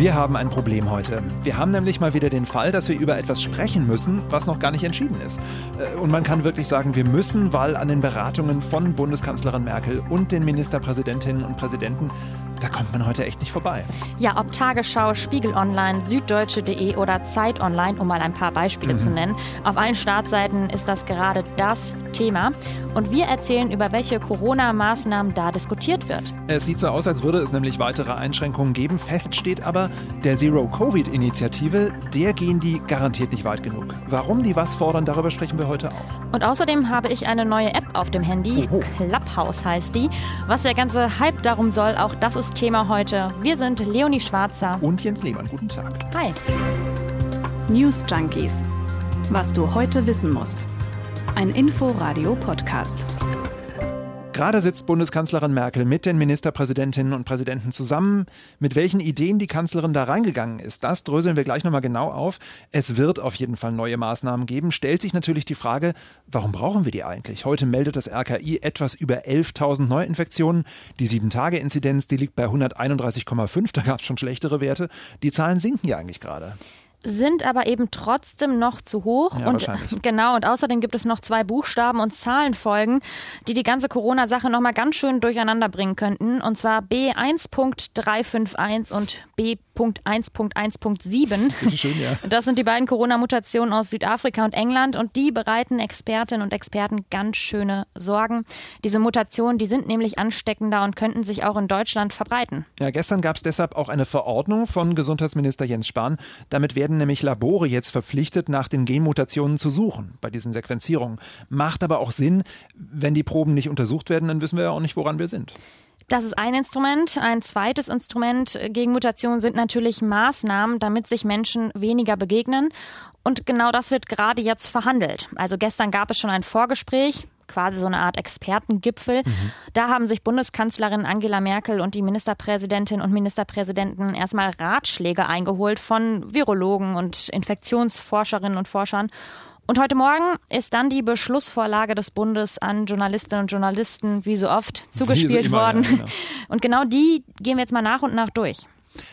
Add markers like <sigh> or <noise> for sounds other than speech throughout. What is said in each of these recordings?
Wir haben ein Problem heute. Wir haben nämlich mal wieder den Fall, dass wir über etwas sprechen müssen, was noch gar nicht entschieden ist. Äh, und man kann wirklich sagen, wir müssen, weil an den Beratungen von Bundeskanzlerin Merkel und den Ministerpräsidentinnen und Präsidenten da kommt man heute echt nicht vorbei. Ja, ob Tagesschau, Spiegel Online, Süddeutsche.de oder Zeit Online, um mal ein paar Beispiele mhm. zu nennen. Auf allen Startseiten ist das gerade das Thema. Und wir erzählen, über welche Corona-Maßnahmen da diskutiert wird. Es sieht so aus, als würde es nämlich weitere Einschränkungen geben. Fest steht aber, der Zero-Covid-Initiative, der gehen die garantiert nicht weit genug. Warum die was fordern, darüber sprechen wir heute auch. Und außerdem habe ich eine neue App auf dem Handy. Oho. Clubhouse heißt die. Was der ganze Hype darum soll, auch das ist Thema heute. Wir sind Leonie Schwarzer und Jens Lehmann. Guten Tag. Hi. News Junkies. Was du heute wissen musst. Ein Info-Radio-Podcast. Gerade sitzt Bundeskanzlerin Merkel mit den Ministerpräsidentinnen und Präsidenten zusammen. Mit welchen Ideen die Kanzlerin da reingegangen ist, das dröseln wir gleich nochmal genau auf. Es wird auf jeden Fall neue Maßnahmen geben. Stellt sich natürlich die Frage, warum brauchen wir die eigentlich? Heute meldet das RKI etwas über 11.000 Neuinfektionen. Die 7-Tage-Inzidenz, die liegt bei 131,5. Da gab es schon schlechtere Werte. Die Zahlen sinken ja eigentlich gerade sind aber eben trotzdem noch zu hoch. Ja, und <laughs> genau, und außerdem gibt es noch zwei Buchstaben und Zahlenfolgen, die die ganze Corona-Sache nochmal ganz schön durcheinander bringen könnten. Und zwar B1.351 und B.1.1.7. Ja. <laughs> Das sind die beiden Corona-Mutationen aus Südafrika und England und die bereiten Expertinnen und Experten ganz schöne Sorgen. Diese Mutationen, die sind nämlich ansteckender und könnten sich auch in Deutschland verbreiten. Ja, gestern gab es deshalb auch eine Verordnung von Gesundheitsminister Jens Spahn. Damit werden nämlich Labore jetzt verpflichtet, nach den Genmutationen zu suchen bei diesen Sequenzierungen. Macht aber auch Sinn, wenn die Proben nicht untersucht werden, dann wissen wir ja auch nicht, woran wir sind. Das ist ein Instrument. Ein zweites Instrument gegen Mutationen sind natürlich Maßnahmen, damit sich Menschen weniger begegnen. Und genau das wird gerade jetzt verhandelt. Also gestern gab es schon ein Vorgespräch quasi so eine Art Expertengipfel. Mhm. Da haben sich Bundeskanzlerin Angela Merkel und die Ministerpräsidentin und Ministerpräsidenten erstmal Ratschläge eingeholt von Virologen und Infektionsforscherinnen und Forschern. Und heute Morgen ist dann die Beschlussvorlage des Bundes an Journalistinnen und Journalisten, wie so oft, zugespielt so worden. Ja, genau. Und genau die gehen wir jetzt mal nach und nach durch.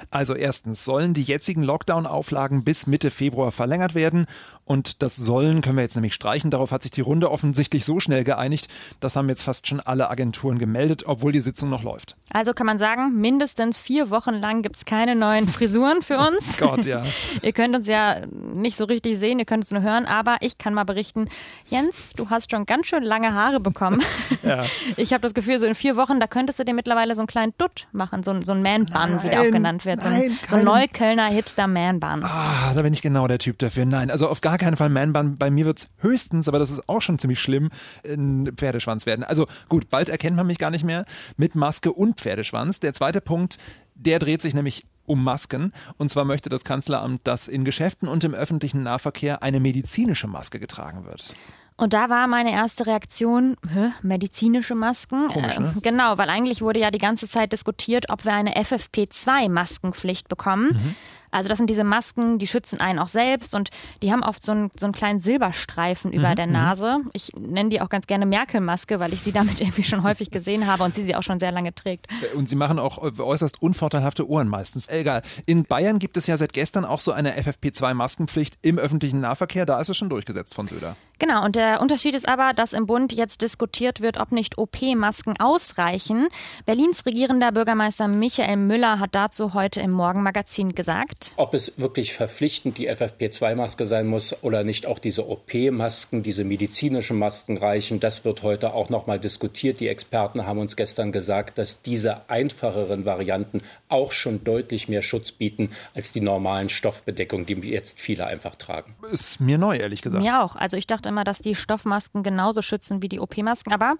Also erstens sollen die jetzigen Lockdown-Auflagen bis Mitte Februar verlängert werden und das sollen können wir jetzt nämlich streichen. Darauf hat sich die Runde offensichtlich so schnell geeinigt. Das haben jetzt fast schon alle Agenturen gemeldet, obwohl die Sitzung noch läuft. Also kann man sagen, mindestens vier Wochen lang gibt es keine neuen <laughs> Frisuren für uns. Oh Gott, ja. <laughs> ihr könnt uns ja nicht so richtig sehen, ihr könnt uns nur hören, aber ich kann mal berichten, Jens, du hast schon ganz schön lange Haare bekommen. <laughs> ja. Ich habe das Gefühl, so in vier Wochen, da könntest du dir mittlerweile so einen kleinen Dutt machen, so, so ein Man-Bun, wie der auch genannt wird. So ein, so ein Neuköllner Hipster-Man-Bun. Ah, da bin ich genau der Typ dafür. Nein, also auf gar keinen Fall Man-Bun. Bei mir wird es höchstens, aber das ist auch schon ziemlich schlimm, ein Pferdeschwanz werden. Also gut, bald erkennt man mich gar nicht mehr mit Maske und Pferdeschwanz. Der zweite Punkt, der dreht sich nämlich um Masken. Und zwar möchte das Kanzleramt, dass in Geschäften und im öffentlichen Nahverkehr eine medizinische Maske getragen wird. Und da war meine erste Reaktion, hä, medizinische Masken? Komisch, ne? äh, genau, weil eigentlich wurde ja die ganze Zeit diskutiert, ob wir eine FFP2-Maskenpflicht bekommen. Mhm. Also das sind diese Masken, die schützen einen auch selbst und die haben oft so einen, so einen kleinen Silberstreifen über mhm, der mhm. Nase. Ich nenne die auch ganz gerne Merkel-Maske, weil ich sie damit <laughs> irgendwie schon häufig gesehen habe und sie sie auch schon sehr lange trägt. Und sie machen auch äußerst unvorteilhafte Ohren meistens. Egal. In Bayern gibt es ja seit gestern auch so eine FFP2-Maskenpflicht im öffentlichen Nahverkehr. Da ist es schon durchgesetzt von Söder. Genau, und der Unterschied ist aber, dass im Bund jetzt diskutiert wird, ob nicht OP-Masken ausreichen. Berlins regierender Bürgermeister Michael Müller hat dazu heute im Morgenmagazin gesagt. Ob es wirklich verpflichtend die FFP2-Maske sein muss oder nicht auch diese OP-Masken, diese medizinischen Masken reichen, das wird heute auch noch mal diskutiert. Die Experten haben uns gestern gesagt, dass diese einfacheren Varianten auch schon deutlich mehr Schutz bieten als die normalen Stoffbedeckungen, die jetzt viele einfach tragen. Ist mir neu, ehrlich gesagt. Mir auch. Also ich dachte immer, dass die Stoffmasken genauso schützen wie die OP-Masken, aber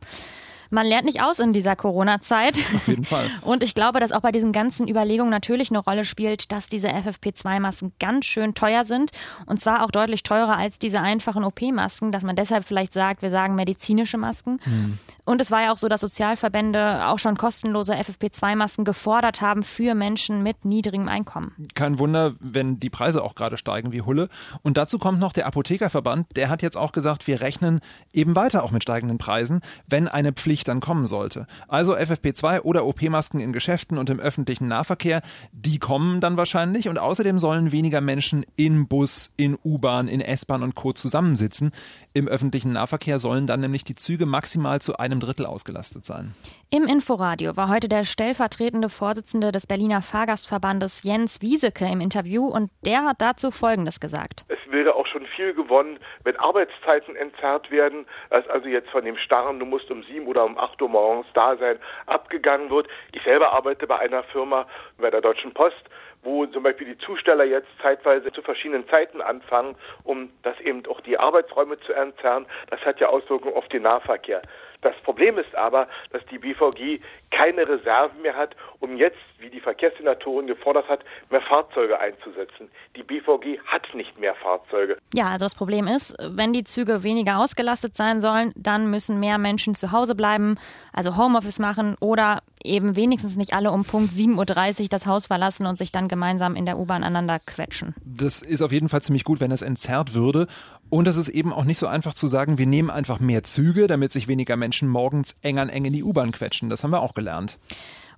man lernt nicht aus in dieser Corona-Zeit. Auf jeden Fall. <laughs> Und ich glaube, dass auch bei diesen ganzen Überlegungen natürlich eine Rolle spielt, dass diese FFP2-Masken ganz schön teuer sind. Und zwar auch deutlich teurer als diese einfachen OP-Masken, dass man deshalb vielleicht sagt, wir sagen medizinische Masken. Hm. Und es war ja auch so, dass Sozialverbände auch schon kostenlose FFP2-Masken gefordert haben für Menschen mit niedrigem Einkommen. Kein Wunder, wenn die Preise auch gerade steigen wie Hulle. Und dazu kommt noch der Apothekerverband, der hat jetzt auch gesagt, wir rechnen eben weiter auch mit steigenden Preisen, wenn eine Pflicht dann kommen sollte. Also FFP2 oder OP-Masken in Geschäften und im öffentlichen Nahverkehr, die kommen dann wahrscheinlich. Und außerdem sollen weniger Menschen in Bus, in U-Bahn, in S-Bahn und Co. zusammensitzen. Im öffentlichen Nahverkehr sollen dann nämlich die Züge maximal zu einem Drittel ausgelastet sein. Im Inforadio war heute der stellvertretende Vorsitzende des Berliner Fahrgastverbandes Jens Wieseke im Interview und der hat dazu Folgendes gesagt. Es wäre auch schon viel gewonnen, wenn Arbeitszeiten entzerrt werden, dass also jetzt von dem starren, du musst um sieben oder um acht Uhr morgens da sein, abgegangen wird. Ich selber arbeite bei einer Firma, bei der Deutschen Post, wo zum Beispiel die Zusteller jetzt zeitweise zu verschiedenen Zeiten anfangen, um das eben auch die Arbeitsräume zu entzerren. Das hat ja Auswirkungen auf den Nahverkehr. Das Problem ist aber, dass die BVG keine Reserven mehr hat, um jetzt, wie die Verkehrssenatorin gefordert hat, mehr Fahrzeuge einzusetzen. Die BVG hat nicht mehr Fahrzeuge. Ja, also das Problem ist, wenn die Züge weniger ausgelastet sein sollen, dann müssen mehr Menschen zu Hause bleiben, also Homeoffice machen oder eben wenigstens nicht alle um Punkt 7.30 Uhr das Haus verlassen und sich dann gemeinsam in der U-Bahn aneinander quetschen. Das ist auf jeden Fall ziemlich gut, wenn es entzerrt würde. Und es ist eben auch nicht so einfach zu sagen, wir nehmen einfach mehr Züge, damit sich weniger Menschen morgens eng an eng in die U-Bahn quetschen. Das haben wir auch gelernt.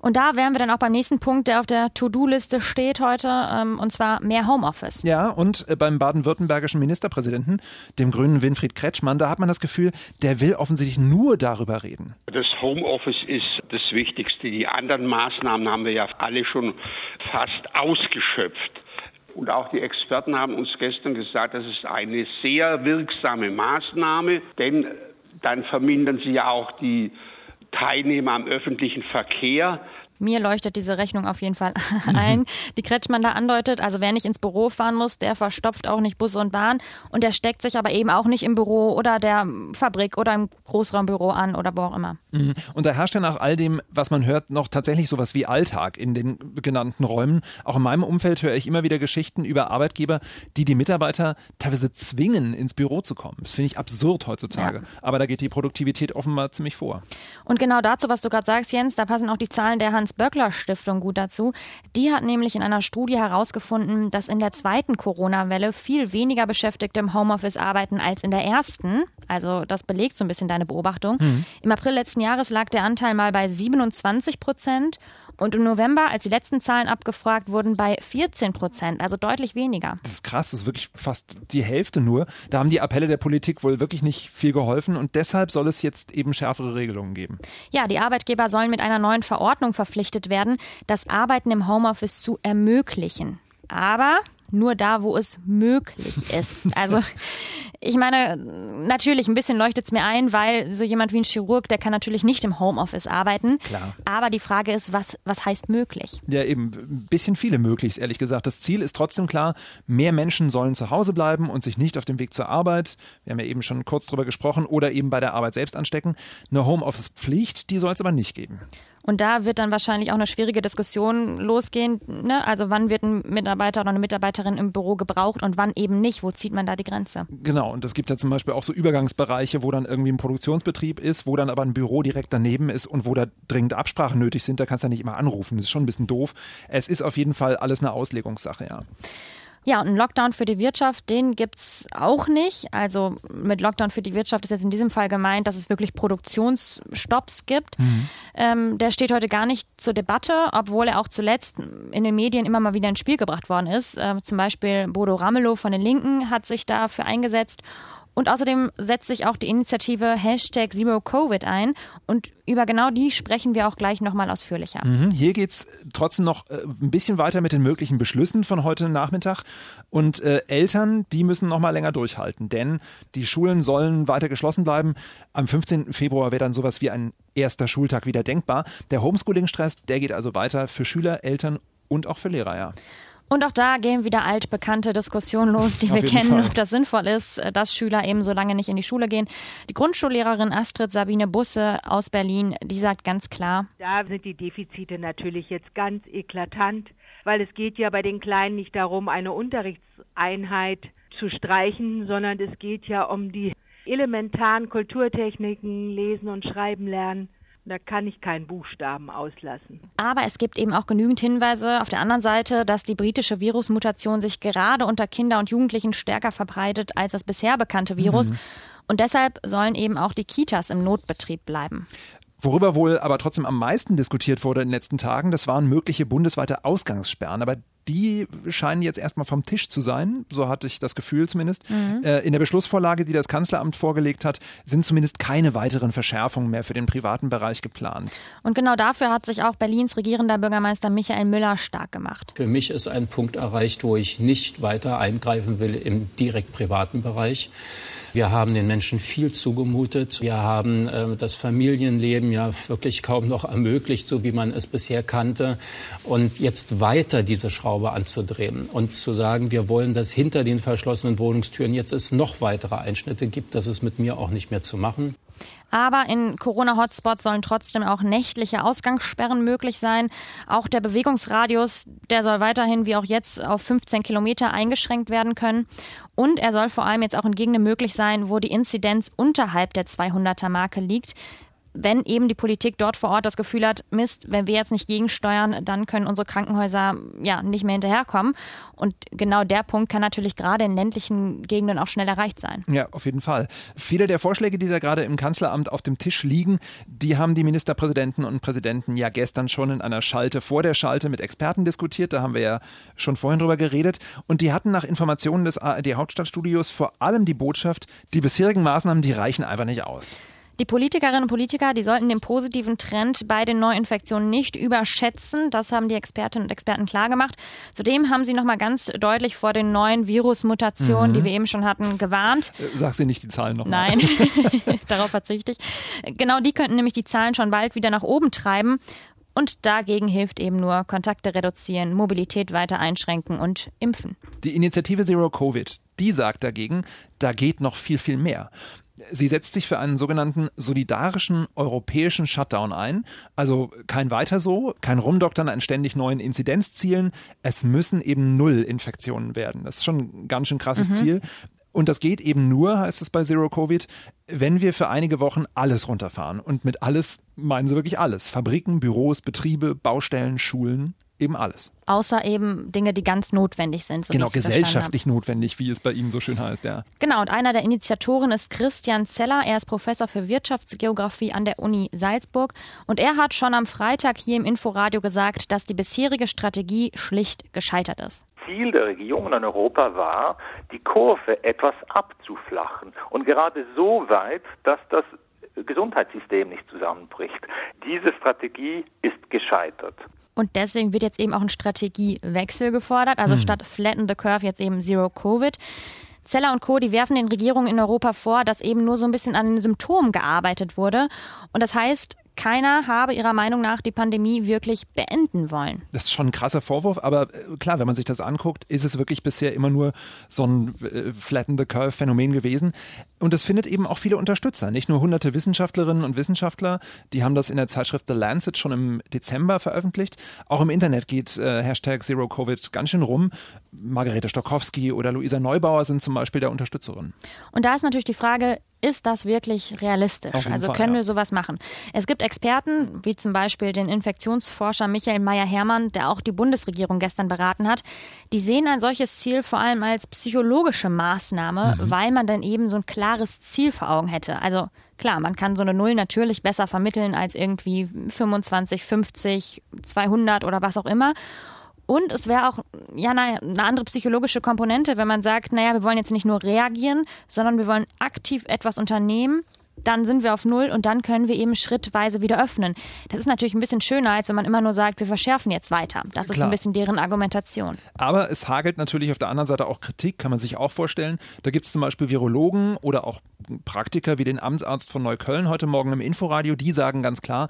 Und da wären wir dann auch beim nächsten Punkt, der auf der To-Do-Liste steht heute, ähm, und zwar mehr Homeoffice. Ja, und äh, beim baden-württembergischen Ministerpräsidenten, dem grünen Winfried Kretschmann, da hat man das Gefühl, der will offensichtlich nur darüber reden. Das Homeoffice ist das Wichtigste. Die anderen Maßnahmen haben wir ja alle schon fast ausgeschöpft. Und auch die Experten haben uns gestern gesagt, das ist eine sehr wirksame Maßnahme, denn dann vermindern sie ja auch die Teilnehmer am öffentlichen Verkehr. Mir leuchtet diese Rechnung auf jeden Fall ein, die Kretschmann da andeutet. Also wer nicht ins Büro fahren muss, der verstopft auch nicht Bus und Bahn und der steckt sich aber eben auch nicht im Büro oder der Fabrik oder im Großraumbüro an oder wo auch immer. Mhm. Und da herrscht ja nach all dem, was man hört, noch tatsächlich sowas wie Alltag in den genannten Räumen. Auch in meinem Umfeld höre ich immer wieder Geschichten über Arbeitgeber, die die Mitarbeiter teilweise zwingen, ins Büro zu kommen. Das finde ich absurd heutzutage. Ja. Aber da geht die Produktivität offenbar ziemlich vor. Und genau dazu, was du gerade sagst, Jens, da passen auch die Zahlen der Hans Hans-Böckler-Stiftung gut dazu. Die hat nämlich in einer Studie herausgefunden, dass in der zweiten Corona-Welle viel weniger Beschäftigte im Homeoffice arbeiten als in der ersten. Also das belegt so ein bisschen deine Beobachtung. Mhm. Im April letzten Jahres lag der Anteil mal bei 27 Prozent und im November, als die letzten Zahlen abgefragt wurden, bei 14 Prozent, also deutlich weniger. Das ist krass, das ist wirklich fast die Hälfte nur. Da haben die Appelle der Politik wohl wirklich nicht viel geholfen und deshalb soll es jetzt eben schärfere Regelungen geben. Ja, die Arbeitgeber sollen mit einer neuen Verordnung verpflichtet werden, das Arbeiten im Homeoffice zu ermöglichen. Aber nur da, wo es möglich ist. <laughs> Also ich meine, natürlich, ein bisschen leuchtet es mir ein, weil so jemand wie ein Chirurg, der kann natürlich nicht im Homeoffice arbeiten. Klar. Aber die Frage ist, was, was heißt möglich? Ja, eben, ein bisschen viele möglichst, ehrlich gesagt. Das Ziel ist trotzdem klar, mehr Menschen sollen zu Hause bleiben und sich nicht auf dem Weg zur Arbeit, wir haben ja eben schon kurz drüber gesprochen, oder eben bei der Arbeit selbst anstecken. Eine Homeoffice-Pflicht, die soll es aber nicht geben. Und da wird dann wahrscheinlich auch eine schwierige Diskussion losgehen. Ne? Also wann wird ein Mitarbeiter oder eine Mitarbeiterin im Büro gebraucht und wann eben nicht? Wo zieht man da die Grenze? Genau, und es gibt ja zum Beispiel auch so Übergangsbereiche, wo dann irgendwie ein Produktionsbetrieb ist, wo dann aber ein Büro direkt daneben ist und wo da dringend Absprachen nötig sind. Da kannst du ja nicht immer anrufen. Das ist schon ein bisschen doof. Es ist auf jeden Fall alles eine Auslegungssache, ja. Ja, und ein Lockdown für die Wirtschaft, den gibt's auch nicht. Also mit Lockdown für die Wirtschaft ist jetzt in diesem Fall gemeint, dass es wirklich Produktionsstopps gibt. Mhm. Ähm, der steht heute gar nicht zur Debatte, obwohl er auch zuletzt in den Medien immer mal wieder ins Spiel gebracht worden ist. Äh, zum Beispiel Bodo Ramelow von den Linken hat sich dafür eingesetzt. Und außerdem setzt sich auch die Initiative Hashtag Zero Covid ein. Und über genau die sprechen wir auch gleich nochmal ausführlicher. Mhm. Hier geht es trotzdem noch äh, ein bisschen weiter mit den möglichen Beschlüssen von heute Nachmittag. Und äh, Eltern, die müssen noch mal länger durchhalten, denn die Schulen sollen weiter geschlossen bleiben. Am 15. Februar wäre dann sowas wie ein erster Schultag wieder denkbar. Der Homeschooling-Stress, der geht also weiter für Schüler, Eltern und auch für Lehrer, ja. Und auch da gehen wieder altbekannte Diskussionen los, die wir kennen, Fall. ob das sinnvoll ist, dass Schüler eben so lange nicht in die Schule gehen. Die Grundschullehrerin Astrid Sabine Busse aus Berlin, die sagt ganz klar. Da sind die Defizite natürlich jetzt ganz eklatant, weil es geht ja bei den Kleinen nicht darum, eine Unterrichtseinheit zu streichen, sondern es geht ja um die elementaren Kulturtechniken, lesen und schreiben lernen. Da kann ich keinen Buchstaben auslassen. Aber es gibt eben auch genügend Hinweise auf der anderen Seite, dass die britische Virusmutation sich gerade unter Kinder und Jugendlichen stärker verbreitet als das bisher bekannte Virus. Mhm. Und deshalb sollen eben auch die Kitas im Notbetrieb bleiben. Worüber wohl aber trotzdem am meisten diskutiert wurde in den letzten Tagen, das waren mögliche bundesweite Ausgangssperren. Aber die scheinen jetzt erstmal vom Tisch zu sein, so hatte ich das Gefühl zumindest. Mhm. Äh, in der Beschlussvorlage, die das Kanzleramt vorgelegt hat, sind zumindest keine weiteren Verschärfungen mehr für den privaten Bereich geplant. Und genau dafür hat sich auch Berlins regierender Bürgermeister Michael Müller stark gemacht. Für mich ist ein Punkt erreicht, wo ich nicht weiter eingreifen will im direkt privaten Bereich. Wir haben den Menschen viel zugemutet. Wir haben äh, das Familienleben ja wirklich kaum noch ermöglicht, so wie man es bisher kannte. Und jetzt weiter diese Schraube anzudrehen und zu sagen, wir wollen, dass hinter den verschlossenen Wohnungstüren jetzt es noch weitere Einschnitte gibt, das ist mit mir auch nicht mehr zu machen. Aber in Corona-Hotspots sollen trotzdem auch nächtliche Ausgangssperren möglich sein. Auch der Bewegungsradius, der soll weiterhin wie auch jetzt auf 15 Kilometer eingeschränkt werden können. Und er soll vor allem jetzt auch in Gegenden möglich sein, wo die Inzidenz unterhalb der 200er Marke liegt wenn eben die Politik dort vor Ort das Gefühl hat, Mist, wenn wir jetzt nicht gegensteuern, dann können unsere Krankenhäuser ja nicht mehr hinterherkommen. Und genau der Punkt kann natürlich gerade in ländlichen Gegenden auch schnell erreicht sein. Ja, auf jeden Fall. Viele der Vorschläge, die da gerade im Kanzleramt auf dem Tisch liegen, die haben die Ministerpräsidenten und Präsidenten ja gestern schon in einer Schalte vor der Schalte mit Experten diskutiert. Da haben wir ja schon vorhin drüber geredet. Und die hatten nach Informationen des ARD Hauptstadtstudios vor allem die Botschaft, die bisherigen Maßnahmen, die reichen einfach nicht aus. Die Politikerinnen und Politiker, die sollten den positiven Trend bei den Neuinfektionen nicht überschätzen. Das haben die Expertinnen und Experten klargemacht. Zudem haben sie nochmal ganz deutlich vor den neuen Virusmutationen, mhm. die wir eben schon hatten, gewarnt. Äh, sag sie nicht die Zahlen nochmal. Nein, <laughs> <laughs> darauf verzichte ich. Genau die könnten nämlich die Zahlen schon bald wieder nach oben treiben. Und dagegen hilft eben nur Kontakte reduzieren, Mobilität weiter einschränken und impfen. Die Initiative Zero Covid, die sagt dagegen, da geht noch viel, viel mehr. Sie setzt sich für einen sogenannten solidarischen europäischen Shutdown ein. Also kein weiter so, kein Rumdoktern an ständig neuen Inzidenzzielen. Es müssen eben null Infektionen werden. Das ist schon ein ganz schön krasses mhm. Ziel. Und das geht eben nur, heißt es bei Zero Covid, wenn wir für einige Wochen alles runterfahren. Und mit alles meinen sie wirklich alles. Fabriken, Büros, Betriebe, Baustellen, Schulen, eben alles. Außer eben Dinge, die ganz notwendig sind. So genau, gesellschaftlich notwendig, wie es bei Ihnen so schön heißt, ja. Genau, und einer der Initiatoren ist Christian Zeller. Er ist Professor für Wirtschaftsgeografie an der Uni Salzburg. Und er hat schon am Freitag hier im Inforadio gesagt, dass die bisherige Strategie schlicht gescheitert ist. Ziel der Regierungen in Europa war, die Kurve etwas abzuflachen. Und gerade so weit, dass das Gesundheitssystem nicht zusammenbricht. Diese Strategie ist gescheitert. Und deswegen wird jetzt eben auch ein Strategiewechsel gefordert. Also hm. statt Flatten the Curve jetzt eben Zero Covid. Zeller und Co., die werfen den Regierungen in Europa vor, dass eben nur so ein bisschen an den Symptomen gearbeitet wurde. Und das heißt, keiner habe ihrer Meinung nach die Pandemie wirklich beenden wollen. Das ist schon ein krasser Vorwurf, aber äh, klar, wenn man sich das anguckt, ist es wirklich bisher immer nur so ein äh, Flatten the Curve Phänomen gewesen. Und es findet eben auch viele Unterstützer, nicht nur hunderte Wissenschaftlerinnen und Wissenschaftler, die haben das in der Zeitschrift The Lancet schon im Dezember veröffentlicht. Auch im Internet geht äh, Hashtag Zero Covid ganz schön rum. Margarete Stokowski oder Luisa Neubauer sind zum Beispiel der Unterstützerin. Und da ist natürlich die Frage, ist das wirklich realistisch? Also Fall, können ja. wir sowas machen? Es gibt Experten, wie zum Beispiel den Infektionsforscher Michael Meyer-Hermann, der auch die Bundesregierung gestern beraten hat, die sehen ein solches Ziel vor allem als psychologische Maßnahme, mhm. weil man dann eben so ein klares Ziel vor Augen hätte. Also klar, man kann so eine Null natürlich besser vermitteln als irgendwie 25, 50, 200 oder was auch immer. Und es wäre auch ja, eine, eine andere psychologische Komponente, wenn man sagt, naja, wir wollen jetzt nicht nur reagieren, sondern wir wollen aktiv etwas unternehmen, dann sind wir auf Null und dann können wir eben schrittweise wieder öffnen. Das ist natürlich ein bisschen schöner, als wenn man immer nur sagt, wir verschärfen jetzt weiter. Das Klar. ist ein bisschen deren Argumentation. Aber es hagelt natürlich auf der anderen Seite auch Kritik, kann man sich auch vorstellen. Da gibt es zum Beispiel Virologen oder auch Praktiker wie den Amtsarzt von Neukölln heute Morgen im Inforadio, die sagen ganz klar,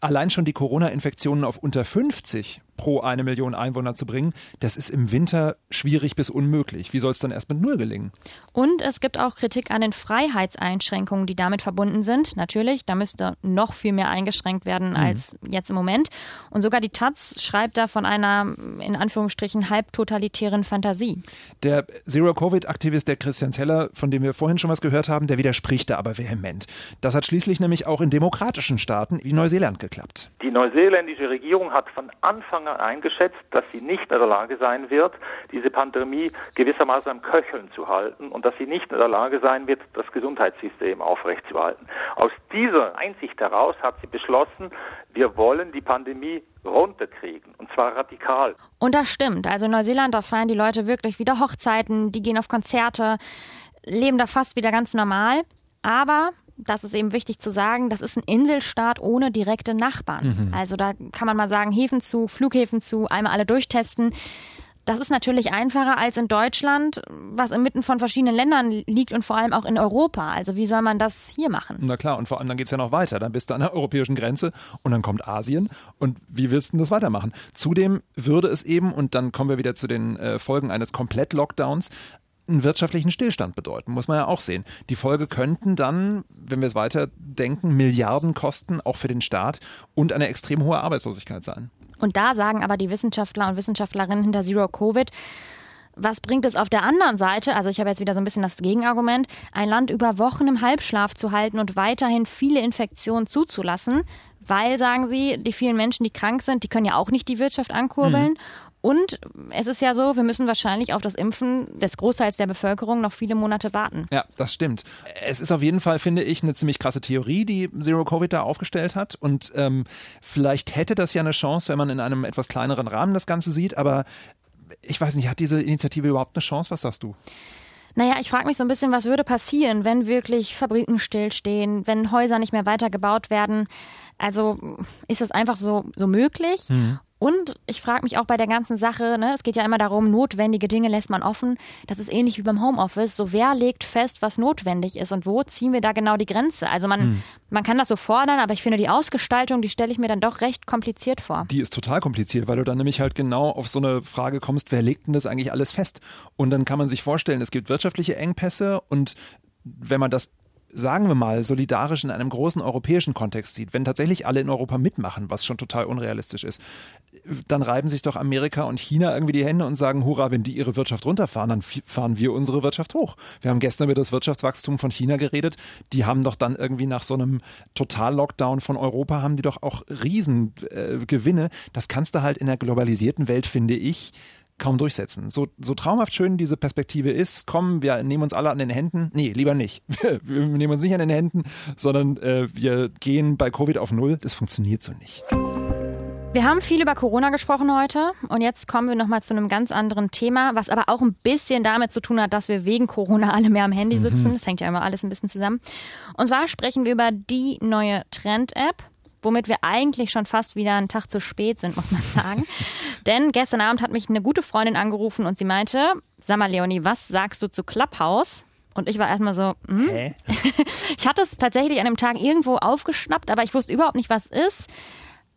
allein schon die Corona-Infektionen auf unter 50 pro eine Million Einwohner zu bringen, das ist im Winter schwierig bis unmöglich. Wie soll es dann erst mit Null gelingen? Und es gibt auch Kritik an den Freiheitseinschränkungen, die damit verbunden sind. Natürlich, da müsste noch viel mehr eingeschränkt werden mhm. als jetzt im Moment. Und sogar die Taz schreibt da von einer, in Anführungsstrichen, halbtotalitären Fantasie. Der Zero-Covid-Aktivist, der Christian Zeller, von dem wir vorhin schon was gehört haben, der widerspricht da aber vehement. Das hat schließlich nämlich auch in demokratischen Staaten wie Neuseeland geklappt. Die neuseeländische Regierung hat von Anfang an eingeschätzt, dass sie nicht in der Lage sein wird, diese Pandemie gewissermaßen am Köcheln zu halten und dass sie nicht in der Lage sein wird, das Gesundheitssystem aufrechtzuerhalten. Aus dieser Einsicht heraus hat sie beschlossen, wir wollen die Pandemie runterkriegen und zwar radikal. Und das stimmt. Also in Neuseeland, da feiern die Leute wirklich wieder Hochzeiten, die gehen auf Konzerte, leben da fast wieder ganz normal. Aber das ist eben wichtig zu sagen, das ist ein Inselstaat ohne direkte Nachbarn. Mhm. Also da kann man mal sagen, Häfen zu, Flughäfen zu, einmal alle durchtesten. Das ist natürlich einfacher als in Deutschland, was inmitten von verschiedenen Ländern liegt und vor allem auch in Europa. Also wie soll man das hier machen? Na klar, und vor allem dann geht es ja noch weiter. Dann bist du an der europäischen Grenze und dann kommt Asien. Und wie willst du das weitermachen? Zudem würde es eben, und dann kommen wir wieder zu den äh, Folgen eines Komplett-Lockdowns, einen wirtschaftlichen Stillstand bedeuten, muss man ja auch sehen. Die Folge könnten dann, wenn wir es weiter denken, Milliarden kosten, auch für den Staat und eine extrem hohe Arbeitslosigkeit sein. Und da sagen aber die Wissenschaftler und Wissenschaftlerinnen hinter Zero Covid, was bringt es auf der anderen Seite? Also ich habe jetzt wieder so ein bisschen das Gegenargument, ein Land über Wochen im Halbschlaf zu halten und weiterhin viele Infektionen zuzulassen, weil, sagen sie, die vielen Menschen, die krank sind, die können ja auch nicht die Wirtschaft ankurbeln. Mhm. Und es ist ja so, wir müssen wahrscheinlich auf das Impfen des Großteils der Bevölkerung noch viele Monate warten. Ja, das stimmt. Es ist auf jeden Fall, finde ich, eine ziemlich krasse Theorie, die Zero Covid da aufgestellt hat. Und ähm, vielleicht hätte das ja eine Chance, wenn man in einem etwas kleineren Rahmen das Ganze sieht. Aber ich weiß nicht, hat diese Initiative überhaupt eine Chance? Was sagst du? Naja, ich frage mich so ein bisschen, was würde passieren, wenn wirklich Fabriken stillstehen, wenn Häuser nicht mehr weitergebaut werden. Also ist das einfach so, so möglich? Mhm. Und ich frage mich auch bei der ganzen Sache, ne, es geht ja immer darum, notwendige Dinge lässt man offen. Das ist ähnlich wie beim Homeoffice. So wer legt fest, was notwendig ist und wo ziehen wir da genau die Grenze? Also man, hm. man kann das so fordern, aber ich finde die Ausgestaltung, die stelle ich mir dann doch recht kompliziert vor. Die ist total kompliziert, weil du dann nämlich halt genau auf so eine Frage kommst, wer legt denn das eigentlich alles fest? Und dann kann man sich vorstellen, es gibt wirtschaftliche Engpässe und wenn man das sagen wir mal, solidarisch in einem großen europäischen Kontext sieht, wenn tatsächlich alle in Europa mitmachen, was schon total unrealistisch ist, dann reiben sich doch Amerika und China irgendwie die Hände und sagen, hurra, wenn die ihre Wirtschaft runterfahren, dann fahren wir unsere Wirtschaft hoch. Wir haben gestern über das Wirtschaftswachstum von China geredet. Die haben doch dann irgendwie nach so einem Total-Lockdown von Europa, haben die doch auch Riesengewinne. Äh, das kannst du halt in der globalisierten Welt, finde ich, kaum durchsetzen. So, so traumhaft schön diese Perspektive ist, komm, wir nehmen uns alle an den Händen. Nee, lieber nicht. <laughs> Wir, wir nehmen uns nicht an den Händen, sondern äh, wir gehen bei Covid auf Null. Das funktioniert so nicht. Wir haben viel über Corona gesprochen heute und jetzt kommen wir nochmal zu einem ganz anderen Thema, was aber auch ein bisschen damit zu tun hat, dass wir wegen Corona alle mehr am Handy sitzen. Mhm. Das hängt ja immer alles ein bisschen zusammen. Und zwar sprechen wir über die neue Trend-App, womit wir eigentlich schon fast wieder einen Tag zu spät sind, muss man <laughs> sagen. Denn gestern Abend hat mich eine gute Freundin angerufen und sie meinte, sag mal Leonie, was sagst du zu Clubhouse? Und ich war erstmal so, hm? Hä? <laughs> ich hatte es tatsächlich an dem Tag irgendwo aufgeschnappt, aber ich wusste überhaupt nicht, was ist.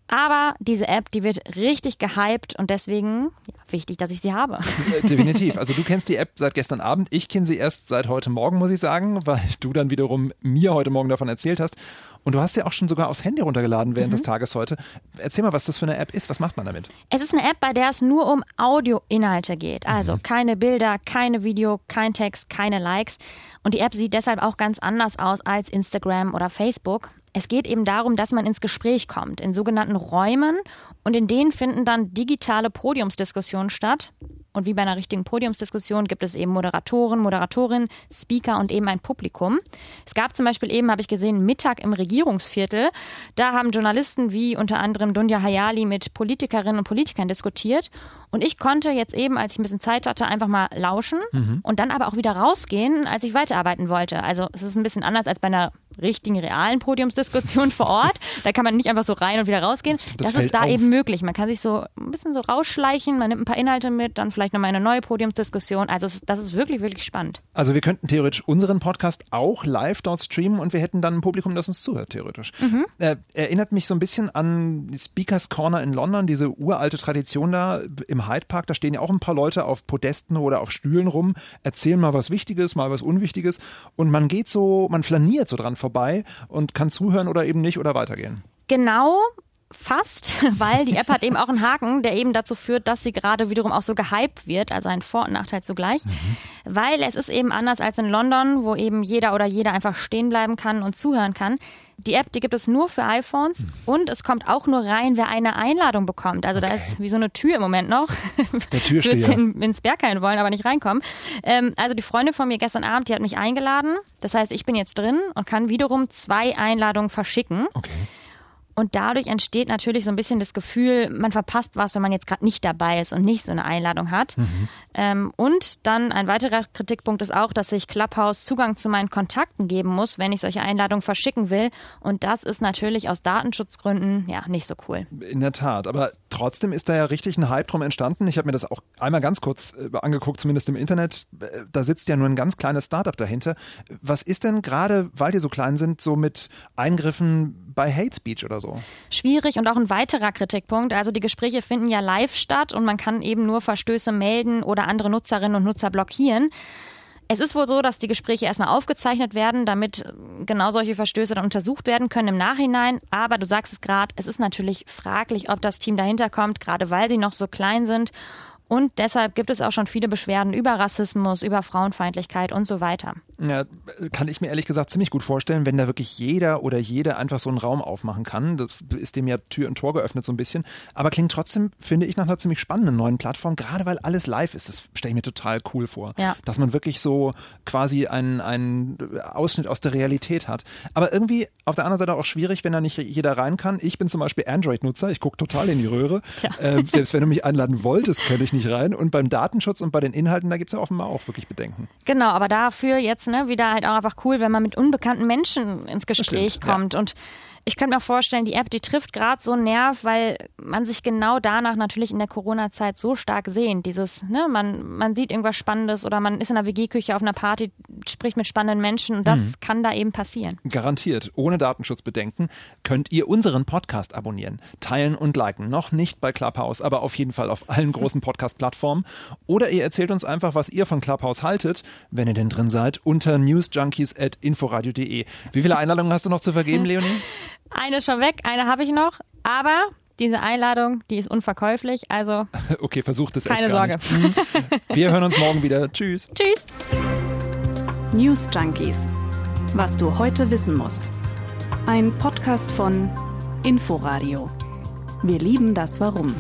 Aber diese App, die wird richtig gehypt und deswegen ja, wichtig, dass ich sie habe. Äh, definitiv. Also du kennst die App seit gestern Abend. Ich kenne sie erst seit heute Morgen, muss ich sagen, weil du dann wiederum mir heute Morgen davon erzählt hast. Und du hast sie auch schon sogar aufs Handy runtergeladen während mhm. des Tages heute. Erzähl mal, was das für eine App ist. Was macht man damit? Es ist eine App, bei der es nur um Audioinhalte geht. Also mhm. keine Bilder, keine Video, kein Text, keine Likes. Und die App sieht deshalb auch ganz anders aus als Instagram oder Facebook. Es geht eben darum, dass man ins Gespräch kommt, in sogenannten Räumen und in denen finden dann digitale Podiumsdiskussionen statt. Und wie bei einer richtigen Podiumsdiskussion gibt es eben Moderatoren, Moderatorinnen, Speaker und eben ein Publikum. Es gab zum Beispiel eben, habe ich gesehen, Mittag im Regierungsviertel. Da haben Journalisten wie unter anderem Dunja Hayali mit Politikerinnen und Politikern diskutiert. Und ich konnte jetzt eben, als ich ein bisschen Zeit hatte, einfach mal lauschen mhm. und dann aber auch wieder rausgehen, als ich weiterarbeiten wollte. Also es ist ein bisschen anders als bei einer richtigen, realen Podiumsdiskussion vor Ort. <laughs> Da kann man nicht einfach so rein und wieder rausgehen. Das das, ist da auf. eben möglich. Man kann sich so ein bisschen so rausschleichen, man nimmt ein paar Inhalte mit, dann vielleicht nochmal eine neue Podiumsdiskussion. Also es, das ist wirklich, wirklich spannend. Also wir könnten theoretisch unseren Podcast auch live dort streamen und wir hätten dann ein Publikum, das uns zuhört, theoretisch. Äh, erinnert mich so ein bisschen an Speakers Corner in London, diese uralte Tradition da im Hyde Park. Da stehen ja auch ein paar Leute auf Podesten oder auf Stühlen rum, erzählen mal was Wichtiges, mal was Unwichtiges und man geht so, man flaniert so dran vorbei und kann zuhören oder eben nicht oder weitergehen. Genau. Fast, <laughs> weil die App hat eben auch einen Haken, der eben dazu führt, dass sie gerade wiederum auch so gehypt wird, also ein Vor- und Nachteil zugleich. Weil es ist eben anders als in London, wo eben jeder oder jeder einfach stehen bleiben kann und zuhören kann. Die App, die gibt es nur für iPhones und es kommt auch nur rein, wer eine Einladung bekommt. Also da ist wie so eine Tür im Moment noch. Der Türsteher. <laughs> Ich würde in, ins Berghain wollen, aber nicht reinkommen. Ähm, also die Freundin von mir gestern Abend, die hat mich eingeladen. Das heißt, ich bin jetzt drin und kann wiederum zwei Einladungen verschicken. Okay. Und dadurch entsteht natürlich so ein bisschen das Gefühl, man verpasst was, wenn man jetzt gerade nicht dabei ist und nicht so eine Einladung hat. Ähm, und dann ein weiterer Kritikpunkt ist auch, dass ich Clubhouse Zugang zu meinen Kontakten geben muss, wenn ich solche Einladungen verschicken will. Und das ist natürlich aus Datenschutzgründen ja nicht so cool. In der Tat, aber trotzdem ist da ja richtig ein Hype drum entstanden. Ich habe mir das auch einmal ganz kurz äh, angeguckt, zumindest im Internet. Äh, Da sitzt ja nur ein ganz kleines Startup dahinter. Was ist denn gerade, weil die so klein sind, so mit Eingriffen bei Hate Speech oder so? Schwierig und auch ein weiterer Kritikpunkt. Also die Gespräche finden ja live statt und man kann eben nur Verstöße melden oder andere Nutzerinnen und Nutzer blockieren. Es ist wohl so, dass die Gespräche erstmal aufgezeichnet werden, damit genau solche Verstöße dann untersucht werden können im Nachhinein. Aber du sagst es gerade, es ist natürlich fraglich, ob das Team dahinter kommt, gerade weil sie noch so klein sind. Und deshalb gibt es auch schon viele Beschwerden über Rassismus, über Frauenfeindlichkeit und so weiter. Ja, kann ich mir ehrlich gesagt ziemlich gut vorstellen, wenn da wirklich jeder oder jede einfach so einen Raum aufmachen kann. Das ist dem ja Tür und Tor geöffnet so ein bisschen. Aber klingt trotzdem, finde ich, nach einer ziemlich spannenden neuen Plattform, gerade weil alles live ist. Das stelle ich mir total cool vor. Ja. Dass man wirklich so quasi einen, einen Ausschnitt aus der Realität hat. Aber irgendwie auf der anderen Seite auch schwierig, wenn da nicht jeder rein kann. Ich bin zum Beispiel Android-Nutzer. Ich gucke total in die Röhre. Äh, selbst wenn du mich einladen wolltest, könnte ich nicht rein. Und beim Datenschutz und bei den Inhalten, da gibt es ja offenbar auch wirklich Bedenken. Genau, aber dafür jetzt ne, wieder halt auch einfach cool, wenn man mit unbekannten Menschen ins Gespräch stimmt, ja. kommt. Und ich könnte mir vorstellen, die App, die trifft gerade so einen Nerv, weil man sich genau danach natürlich in der Corona-Zeit so stark sehnt. Dieses, ne, man, man sieht irgendwas Spannendes oder man ist in der WG-Küche auf einer Party, spricht mit spannenden Menschen und das Mhm. kann da eben passieren. Garantiert, ohne Datenschutzbedenken, könnt ihr unseren Podcast abonnieren, teilen und liken. Noch nicht bei Clubhouse, aber auf jeden Fall auf allen großen Podcast-Plattformen. Oder ihr erzählt uns einfach, was ihr von Clubhouse haltet, wenn ihr denn drin seid, unter newsjunkies.inforadio.de. Wie viele Einladungen hast du noch zu vergeben, <laughs> Leonie? Eine schon weg, eine habe ich noch, aber diese Einladung, die ist unverkäuflich, also <laughs> Okay, versucht es keine Sorge. nicht. Wir hören uns morgen wieder. Tschüss. <laughs> Tschüss. News Junkies. Was du heute wissen musst. Ein Podcast von Inforadio. Wir lieben das Warum.